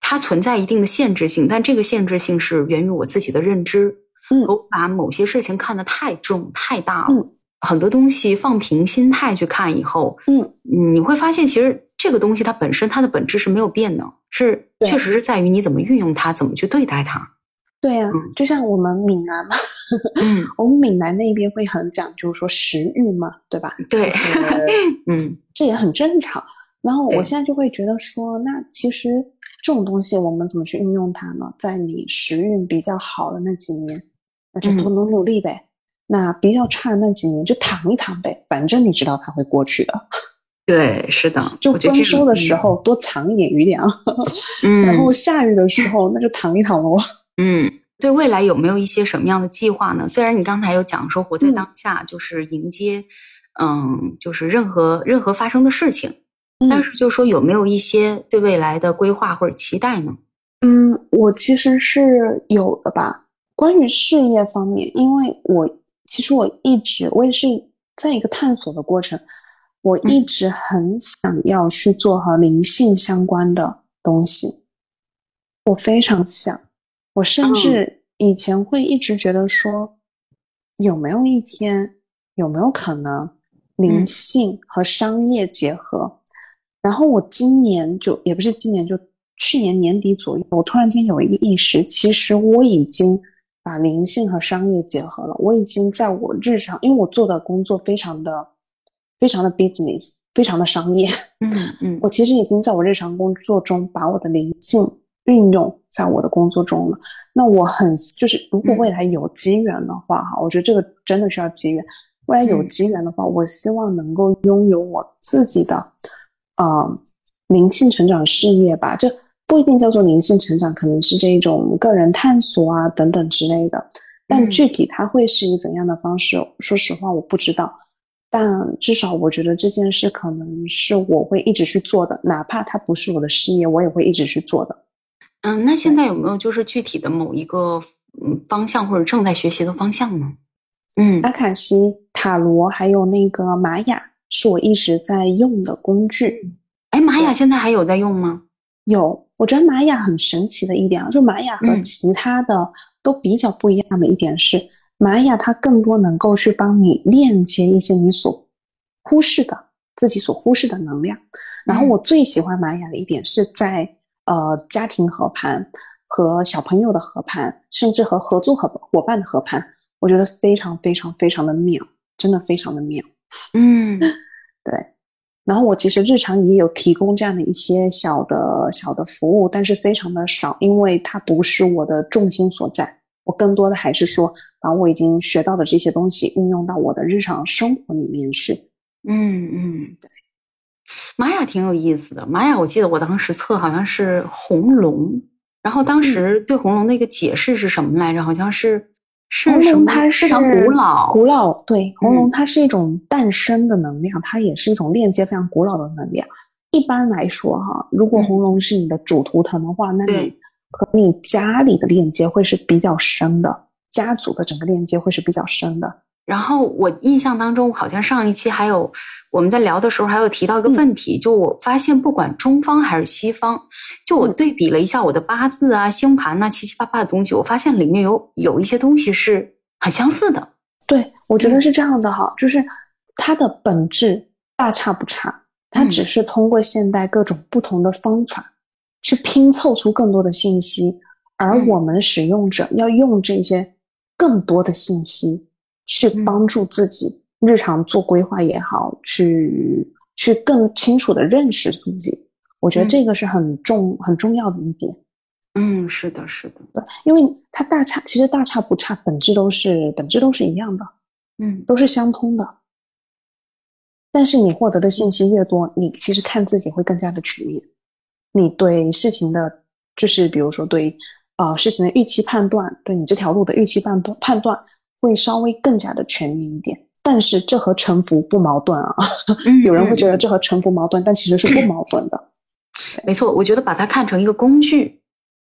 它存在一定的限制性，但这个限制性是源于我自己的认知。嗯，我把某些事情看得太重太大了，很多东西放平心态去看以后，嗯，你会发现其实这个东西它本身它的本质是没有变的，是确实是在于你怎么运用它，怎么去对待它。对呀，就像我们闽南嘛，嗯，我们闽南那边会很讲究说食欲嘛，对吧？对，嗯，这也很正常。然后我现在就会觉得说，那其实这种东西我们怎么去运用它呢？在你时运比较好的那几年，那就多努努力呗；那比较差的那几年，就躺一躺呗，反正你知道它会过去的。对，是的，就丰收的时候多藏一点余粮，嗯，然后下雨的时候那就躺一躺喽。嗯，对未来有没有一些什么样的计划呢？虽然你刚才有讲说活在当下就是迎接，嗯，就是任何任何发生的事情，但是就说有没有一些对未来的规划或者期待呢？嗯，我其实是有的吧。关于事业方面，因为我其实我一直我也是在一个探索的过程，我一直很想要去做和灵性相关的东西，我非常想。我甚至以前会一直觉得说，有没有一天，有没有可能灵性和商业结合？然后我今年就也不是今年，就去年年底左右，我突然间有一个意识，其实我已经把灵性和商业结合了。我已经在我日常，因为我做的工作非常的、非常的 business，非常的商业。嗯嗯，我其实已经在我日常工作中把我的灵性。运用在我的工作中了，那我很就是，如果未来有机缘的话，哈，我觉得这个真的需要机缘。未来有机缘的话，我希望能够拥有我自己的，呃，灵性成长事业吧。这不一定叫做灵性成长，可能是这种个人探索啊等等之类的。但具体它会是以怎样的方式，说实话我不知道。但至少我觉得这件事可能是我会一直去做的，哪怕它不是我的事业，我也会一直去做的。嗯，那现在有没有就是具体的某一个嗯方向或者正在学习的方向呢？嗯，阿卡西、塔罗还有那个玛雅是我一直在用的工具。哎，玛雅现在还有在用吗？有，我觉得玛雅很神奇的一点啊，就玛雅和其他的都比较不一样的一点是，玛雅它更多能够去帮你链接一些你所忽视的自己所忽视的能量。然后我最喜欢玛雅的一点是在呃家庭合盘和小朋友的合盘，甚至和合作伙伙伴的合盘，我觉得非常非常非常的妙，真的非常的妙。嗯，对。然后我其实日常也有提供这样的一些小的小的服务，但是非常的少，因为它不是我的重心所在。我更多的还是说把我已经学到的这些东西运用到我的日常生活里面去。嗯嗯，对。玛雅挺有意思的，玛雅我记得我当时测好像是红龙，然后当时对红龙的一个解释是什么来着？好像是。红龙它是非常古老，古老对红龙它是一种诞生的能量，它也是一种链接非常古老的能量。一般来说哈，如果红龙是你的主图腾的话，那你和你家里的链接会是比较深的，家族的整个链接会是比较深的。然后我印象当中，好像上一期还有我们在聊的时候，还有提到一个问题，就我发现不管中方还是西方，就我对比了一下我的八字啊、星盘呐、七七八八的东西，我发现里面有有一些东西是很相似的。对，我觉得是这样的哈，就是它的本质大差不差，它只是通过现代各种不同的方法去拼凑出更多的信息，而我们使用者要用这些更多的信息。去帮助自己日常做规划也好，去去更清楚的认识自己，我觉得这个是很重很重要的一点。嗯，是的，是的，对，因为它大差其实大差不差，本质都是本质都是一样的，嗯，都是相通的。但是你获得的信息越多，你其实看自己会更加的全面。你对事情的，就是比如说对呃事情的预期判断，对你这条路的预期判断判断。会稍微更加的全面一点，但是这和臣服不矛盾啊。有人会觉得这和臣服矛盾，但其实是不矛盾的。没错，我觉得把它看成一个工具，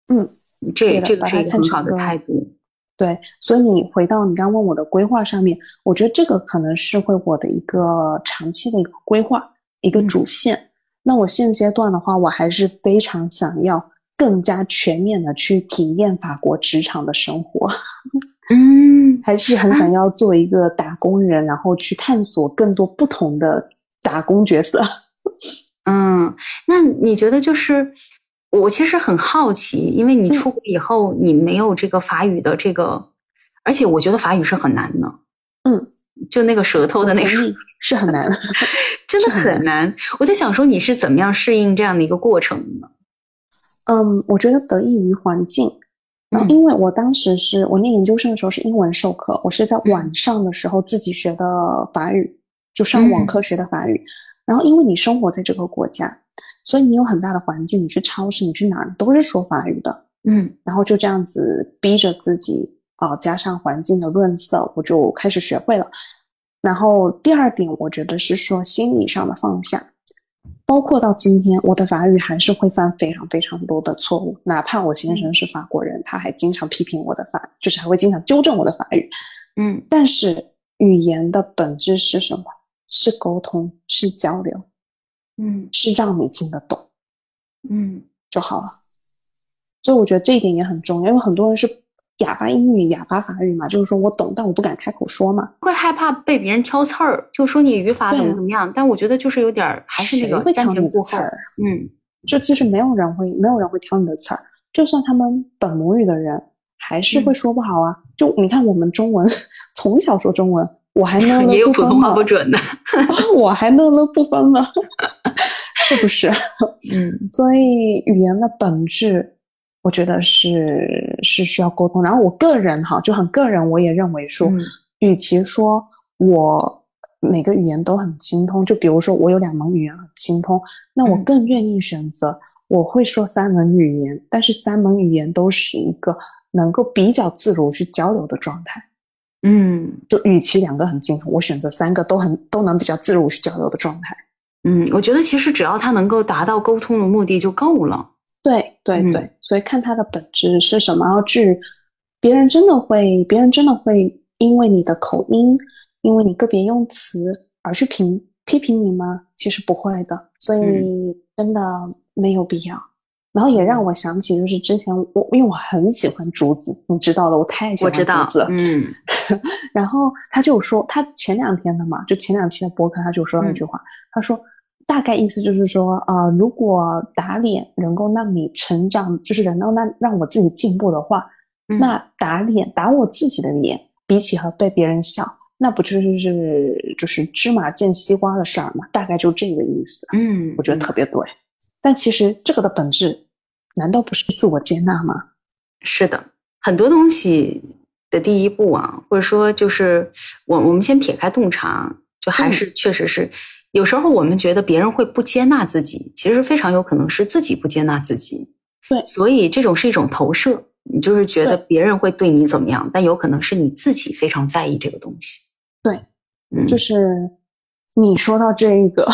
嗯，这这个是一个很好的态度。对，所以你回到你刚问我的规划上面，我觉得这个可能是会我的一个长期的一个规划，一个主线。那我现阶段的话，我还是非常想要更加全面的去体验法国职场的生活。嗯，还是很想要做一个打工人，然后去探索更多不同的打工角色。嗯，那你觉得就是我其实很好奇，因为你出国以后，你没有这个法语的这个，而且我觉得法语是很难的。嗯，就那个舌头的那个是很难，真的很难。我在想说，你是怎么样适应这样的一个过程呢？嗯，我觉得得益于环境。然后，因为我当时是我念研究生的时候是英文授课，我是在晚上的时候自己学的法语，就上网课学的法语。然后，因为你生活在这个国家，所以你有很大的环境，你去超市，你去哪儿都是说法语的。嗯，然后就这样子逼着自己啊，加上环境的润色，我就开始学会了。然后第二点，我觉得是说心理上的放下。包括到今天，我的法语还是会犯非常非常多的错误。哪怕我先生是法国人，他还经常批评我的法，就是还会经常纠正我的法语。嗯，但是语言的本质是什么？是沟通，是交流，嗯，是让你听得懂，嗯，就好了。所以我觉得这一点也很重要，因为很多人是。哑巴英语、哑巴法语嘛，就是说我懂，但我不敢开口说嘛，会害怕被别人挑刺儿，就说你语法怎么怎么样。但我觉得就是有点儿，还是那个会挑你的刺儿。嗯，就其实没有人会，没有人会挑你的刺儿，就算他们本母语的人，还是会说不好啊。就你看我们中文，从小说中文，我还 呢了也有普通话不准的，我还乐乐不分了，是不是？嗯，所以语言的本质。我觉得是是需要沟通，然后我个人哈就很个人，我也认为说，与其说我每个语言都很精通，就比如说我有两门语言很精通，那我更愿意选择我会说三门语言，但是三门语言都是一个能够比较自如去交流的状态。嗯，就与其两个很精通，我选择三个都很都能比较自如去交流的状态。嗯，我觉得其实只要他能够达到沟通的目的就够了。对对对，所以看它的本质是什么。然后别人真的会，别人真的会因为你的口音，因为你个别用词而去评批评你吗？其实不会的，所以真的没有必要。然后也让我想起，就是之前我因为我很喜欢竹子，你知道的，我太喜欢竹子了。嗯，然后他就说，他前两天的嘛，就前两期的博客，他就说了一句话，他说大概意思就是说，呃，如果打脸能够让你成长，就是能够让让我自己进步的话，那打脸打我自己的脸，比起和被别人笑，那不就是就是芝麻见西瓜的事儿嘛？大概就这个意思。嗯，我觉得特别对。但其实这个的本质，难道不是自我接纳吗？是的，很多东西的第一步啊，或者说就是我我们先撇开洞察，就还是确实是有时候我们觉得别人会不接纳自己，其实非常有可能是自己不接纳自己。对，所以这种是一种投射，你就是觉得别人会对你怎么样，但有可能是你自己非常在意这个东西。对，嗯，就是。你说到这一个，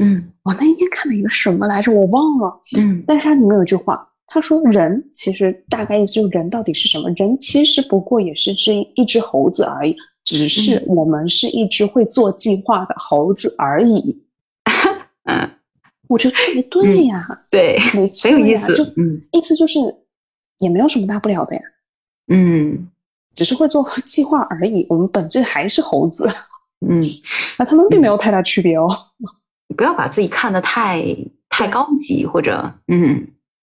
嗯，我那天看了一个什么来着，我忘了，嗯，但是它里面有句话，他说人其实大概意思就是人到底是什么？人其实不过也是只一只猴子而已，只是我们是一只会做计划的猴子而已。嗯，我觉得特别对呀，对，没错，很有意思，就嗯，意思就是也没有什么大不了的呀，嗯，只是会做 计划而已，我们本质还是猴子。嗯，那他们并没有太大区别哦。不要把自己看得太太高级，或者嗯，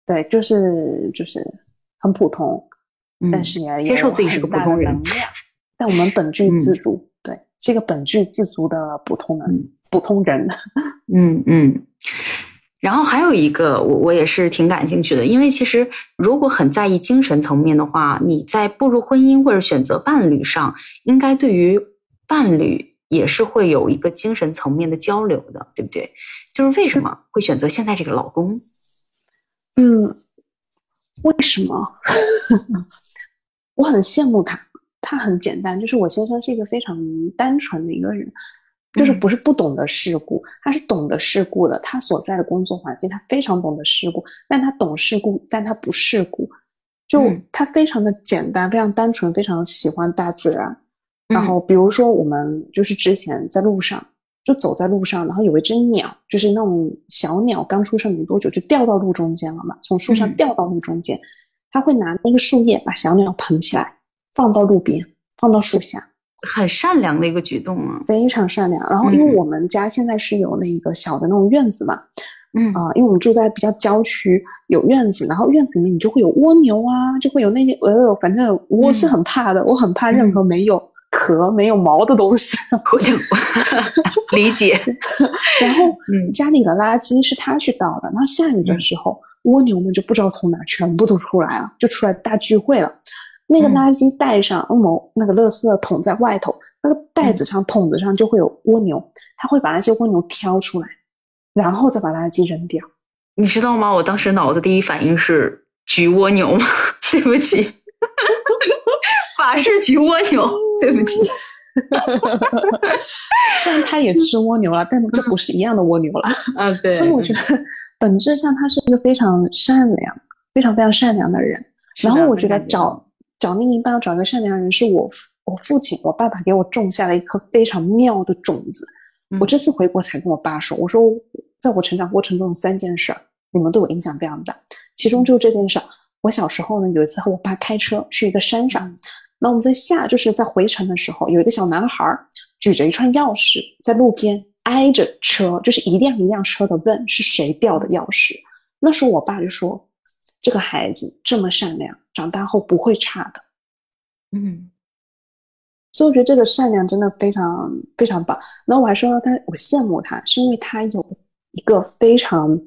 对，就是就是很普通，但是也接受自己是个普通人。但我们本 具自足，对，是一个本具自足的普通人，普通人。嗯嗯。然后还有一个，我我也是挺感兴趣的，因为其实如果很在意精神层面的话，你在步入婚姻或者选择伴侣上，应该对于伴侣。也是会有一个精神层面的交流的，对不对？就是为什么会选择现在这个老公？嗯，为什么？我很羡慕他，他很简单，就是我先生是一个非常单纯的一个人，就是不是不懂得世故，他是懂得世故的。他所在的工作环境，他非常懂得世故，但他懂世故，但他不世故，就他非常的简单，非常单纯，非常喜欢大自然。然后，比如说，我们就是之前在路上，就走在路上，然后有一只鸟，就是那种小鸟，刚出生没多久就掉到路中间了嘛，从树上掉到路中间，他会拿那个树叶把小鸟捧起来，放到路边，放到树下，很善良的一个举动啊，非常善良。然后，因为我们家现在是有那个小的那种院子嘛，嗯啊，因为我们住在比较郊区，有院子，然后院子里面你就会有蜗牛啊，就会有那些呃，反正我是很怕的，我很怕任何没有。壳没有毛的东西，我就 理解。然后，嗯，家里的垃圾是他去倒的。那下雨的时候，蜗牛们就不知道从哪全部都出来了，就出来大聚会了。那个垃圾袋上，某那个垃圾桶在外头，那个袋子上、桶子上就会有蜗牛，他会把那些蜗牛挑出来，然后再把垃圾扔掉。你知道吗？我当时脑子第一反应是菊蜗牛吗？对不起，法式菊蜗牛。对不起，虽然他也吃蜗牛了，但这不是一样的蜗牛了。啊，对。所以我觉得本质上他是一个非常善良、非常非常善良的人。然后我觉得找找另一半要找一个善良人，是我我父亲、我爸爸给我种下了一颗非常妙的种子。我这次回国才跟我爸说，我说在我成长过程中有三件事，你们对我影响非常大。其中就这件事，我小时候呢有一次和我爸开车去一个山上。那我们在下，就是在回程的时候，有一个小男孩举着一串钥匙在路边挨着车，就是一辆一辆车的问是谁掉的钥匙。那时候我爸就说：“这个孩子这么善良，长大后不会差的。”嗯，所以我觉得这个善良真的非常非常棒。然后我还说他，我羡慕他，是因为他有一个非常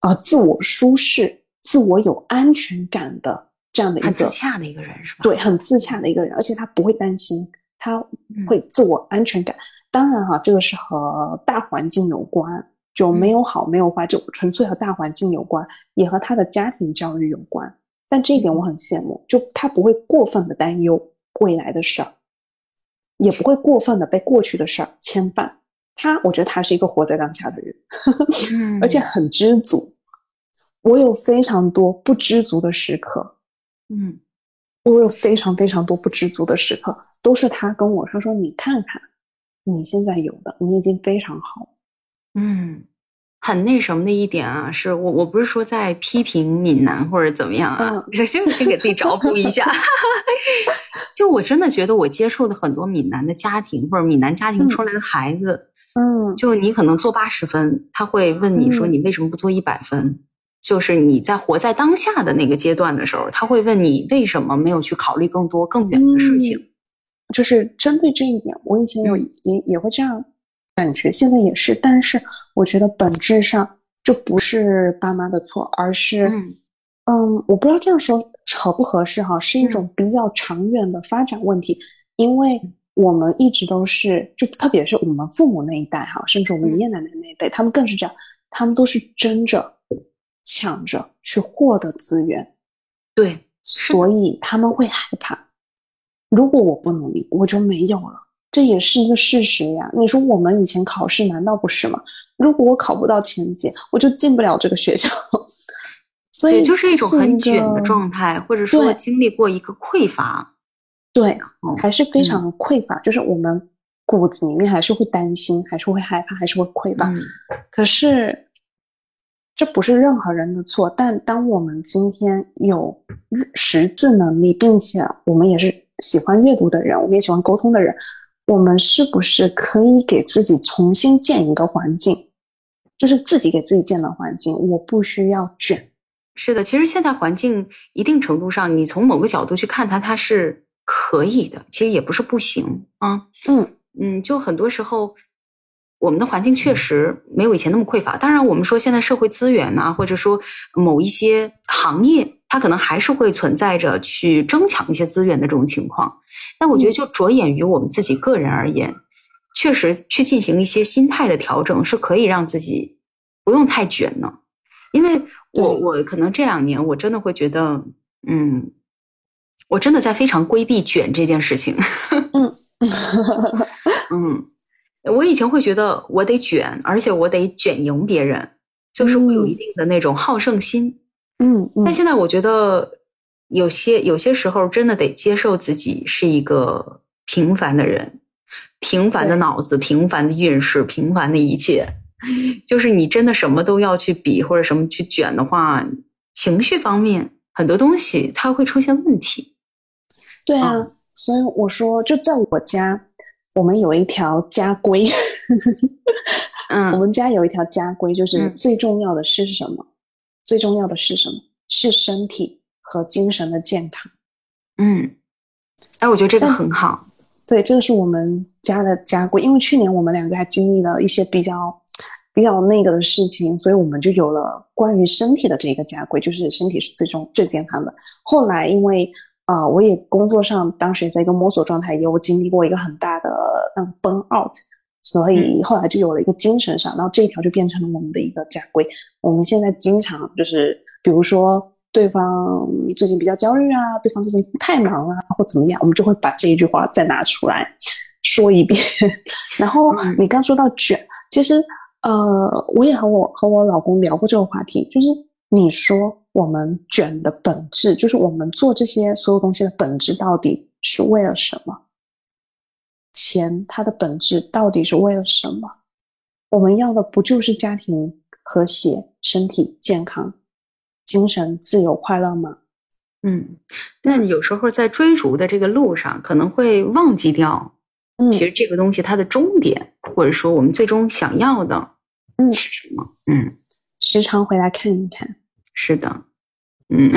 啊自我舒适、自我有安全感的。这样的一个很自洽的一个人是吧？对，很自洽的一个人，而且他不会担心，他会自我安全感。当然哈，这个是和大环境有关，就没有好没有坏，就纯粹和大环境有关，也和他的家庭教育有关。但这一点我很羡慕，就他不会过分的担忧未来的事儿，也不会过分的被过去的事儿牵绊。他，我觉得他是一个活在当下的人，而且很知足。我有非常多不知足的时刻。嗯，我有非常非常多不知足的时刻，都是他跟我说说，你看看，你现在有的，你已经非常好。嗯，很那什么的一点啊，是我我不是说在批评闽南或者怎么样啊，先先给自己找补一下。就我真的觉得我接触的很多闽南的家庭或者闽南家庭出来的孩子，嗯，就你可能做八十分，他会问你说你为什么不做一百分？就是你在活在当下的那个阶段的时候，他会问你为什么没有去考虑更多更远的事情。就是针对这一点，我以前有也也会这样感觉，现在也是。但是我觉得本质上就不是爸妈的错，而是，嗯，我不知道这样说合不合适哈，是一种比较长远的发展问题。因为我们一直都是，就特别是我们父母那一代哈，甚至我们爷爷奶奶那一代，他们更是这样，他们都是争着。抢着去获得资源，对，所以他们会害怕。如果我不努力，我就没有了，这也是一个事实呀。你说我们以前考试难道不是吗？如果我考不到前几，我就进不了这个学校。所以就是一种很卷的状态，或者说经历过一个匮乏，对，还是非常匮乏。就是我们骨子里面还是会担心，还是会害怕，还是会匮乏。可是。这不是任何人的错，但当我们今天有识字能力，并且我们也是喜欢阅读的人，我们也喜欢沟通的人，我们是不是可以给自己重新建一个环境，就是自己给自己建的环境？我不需要卷。是的，其实现在环境一定程度上，你从某个角度去看它，它是可以的，其实也不是不行啊。嗯嗯，就很多时候。我们的环境确实没有以前那么匮乏。当然，我们说现在社会资源呐，或者说某一些行业，它可能还是会存在着去争抢一些资源的这种情况。但我觉得，就着眼于我们自己个人而言，确实去进行一些心态的调整，是可以让自己不用太卷呢。因为我我可能这两年我真的会觉得，嗯，我真的在非常规避卷这件事情。嗯 嗯。我以前会觉得我得卷，而且我得卷赢别人，就是我有一定的那种好胜心。嗯，但现在我觉得有些有些时候真的得接受自己是一个平凡的人，平凡的脑子，平凡的运势，平凡的一切。就是你真的什么都要去比或者什么去卷的话，情绪方面很多东西它会出现问题。对啊，所以我说就在我家。我们有一条家规，嗯，我们家有一条家规，就是最重要的是什么？最重要的是什么？是身体和精神的健康。嗯，哎，我觉得这个很好。对，这个是我们家的家规。因为去年我们两个还经历了一些比较比较那个的事情，所以我们就有了关于身体的这个家规，就是身体是最重最健康的。后来因为。啊，我也工作上当时也在一个摸索状态，也有经历过一个很大的嗯 burn out，所以后来就有了一个精神上，然后这一条就变成了我们的一个家规。我们现在经常就是，比如说对方最近比较焦虑啊，对方最近太忙啊，或怎么样，我们就会把这一句话再拿出来说一遍。然后你刚说到卷，其实呃，我也和我和我老公聊过这个话题，就是你说。我们卷的本质，就是我们做这些所有东西的本质，到底是为了什么？钱它的本质到底是为了什么？我们要的不就是家庭和谐、身体健康、精神自由、快乐吗？嗯，但有时候在追逐的这个路上，可能会忘记掉，嗯，其实这个东西它的终点，或者说我们最终想要的，嗯，是什么？嗯，时常回来看一看。是的，嗯，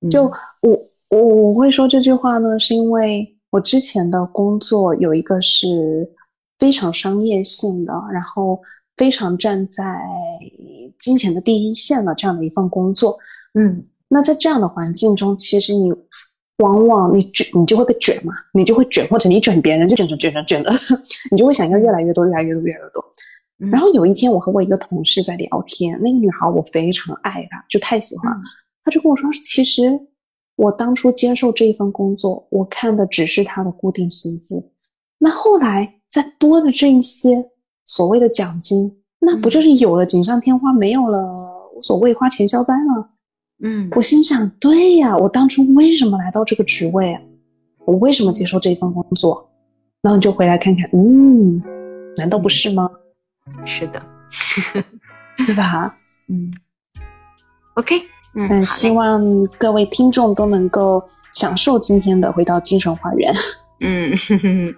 就我我我会说这句话呢，是因为我之前的工作有一个是非常商业性的，然后非常站在金钱的第一线的这样的一份工作，嗯，那在这样的环境中，其实你往往你卷，你就会被卷嘛，你就会卷，或者你卷别人就卷卷卷着卷的，你就会想要越来越多，越来越多，越来越多。然后有一天，我和我一个同事在聊天，那个女孩我非常爱她，就太喜欢了。她就跟我说：“其实我当初接受这一份工作，我看的只是她的固定薪资。那后来再多的这一些所谓的奖金，那不就是有了锦上添花，没有了无所谓，花钱消灾吗？”嗯，我心想：对呀，我当初为什么来到这个职位？我为什么接受这份工作？然后你就回来看看，嗯，难道不是吗？是的，对吧？嗯，OK，嗯，那希望各位听众都能够享受今天的回到精神花园。嗯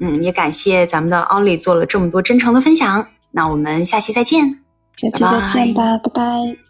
嗯，也感谢咱们的奥利做了这么多真诚的分享。那我们下期再见，下期再见吧，拜拜。